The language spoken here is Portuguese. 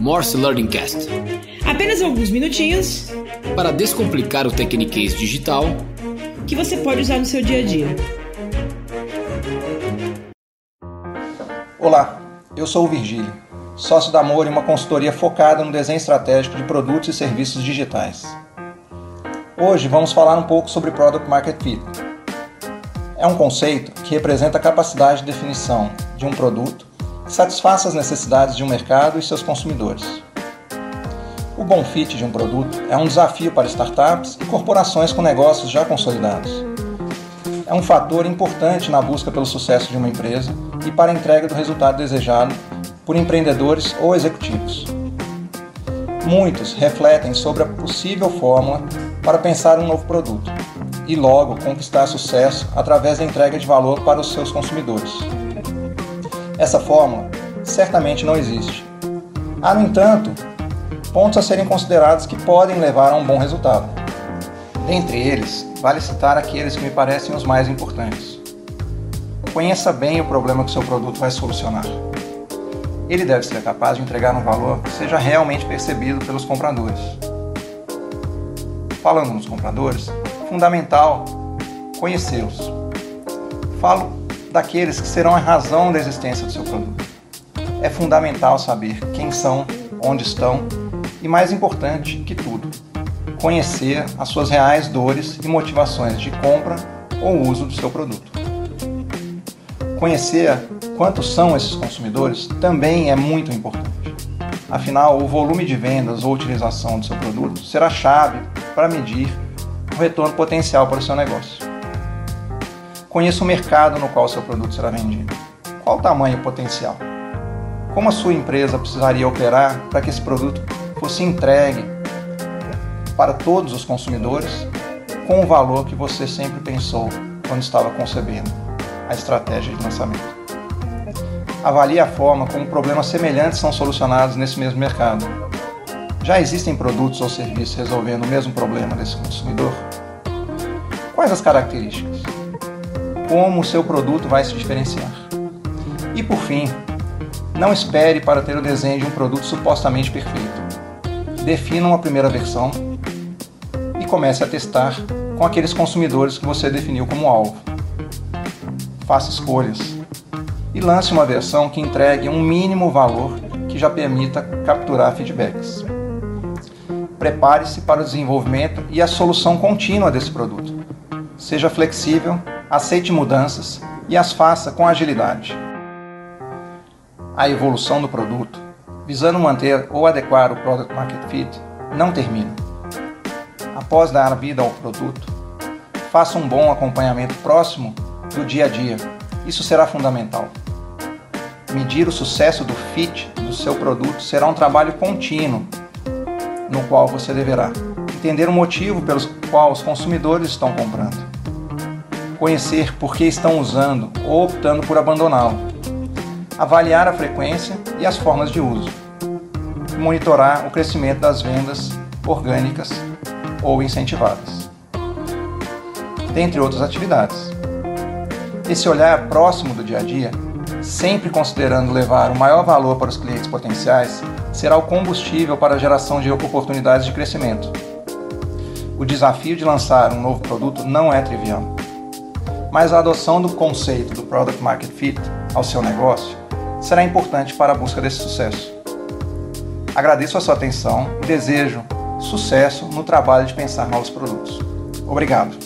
Morse Learning Cast. Apenas alguns minutinhos para descomplicar o Tecniquez digital que você pode usar no seu dia a dia. Olá, eu sou o Virgílio, sócio da Amor e uma consultoria focada no desenho estratégico de produtos e serviços digitais. Hoje vamos falar um pouco sobre Product Market Fit. É um conceito que representa a capacidade de definição de um produto satisfaça as necessidades de um mercado e seus consumidores. O bom fit de um produto é um desafio para startups e corporações com negócios já consolidados. É um fator importante na busca pelo sucesso de uma empresa e para a entrega do resultado desejado por empreendedores ou executivos. Muitos refletem sobre a possível fórmula para pensar um novo produto e logo conquistar sucesso através da entrega de valor para os seus consumidores. Essa fórmula certamente não existe. Há, no entanto, pontos a serem considerados que podem levar a um bom resultado. Dentre eles, vale citar aqueles que me parecem os mais importantes. Conheça bem o problema que seu produto vai solucionar. Ele deve ser capaz de entregar um valor que seja realmente percebido pelos compradores falando nos compradores, fundamental conhecê-los. Falo daqueles que serão a razão da existência do seu produto. É fundamental saber quem são, onde estão e, mais importante que tudo, conhecer as suas reais dores e motivações de compra ou uso do seu produto. Conhecer quantos são esses consumidores também é muito importante. Afinal, o volume de vendas ou utilização do seu produto será chave para medir o retorno potencial para o seu negócio. Conheça o mercado no qual seu produto será vendido. Qual o tamanho potencial? Como a sua empresa precisaria operar para que esse produto fosse entregue para todos os consumidores com o valor que você sempre pensou quando estava concebendo a estratégia de lançamento? Avalie a forma como problemas semelhantes são solucionados nesse mesmo mercado já existem produtos ou serviços resolvendo o mesmo problema desse consumidor? Quais as características? Como o seu produto vai se diferenciar? E por fim, não espere para ter o desenho de um produto supostamente perfeito. Defina uma primeira versão e comece a testar com aqueles consumidores que você definiu como alvo. Faça escolhas e lance uma versão que entregue um mínimo valor que já permita capturar feedbacks prepare-se para o desenvolvimento e a solução contínua desse produto. Seja flexível, aceite mudanças e as faça com agilidade. A evolução do produto, visando manter ou adequar o Product Market Fit, não termina. Após dar vida ao produto, faça um bom acompanhamento próximo do dia a dia. Isso será fundamental. Medir o sucesso do fit do seu produto será um trabalho contínuo no qual você deverá entender o motivo pelo qual os consumidores estão comprando, conhecer por que estão usando ou optando por abandoná-lo, avaliar a frequência e as formas de uso, monitorar o crescimento das vendas orgânicas ou incentivadas, dentre outras atividades. Esse olhar próximo do dia a dia, sempre considerando levar o maior valor para os clientes potenciais, será o combustível para a geração de oportunidades de crescimento. O desafio de lançar um novo produto não é trivial, mas a adoção do conceito do Product Market Fit ao seu negócio será importante para a busca desse sucesso. Agradeço a sua atenção e desejo sucesso no trabalho de pensar novos produtos. Obrigado.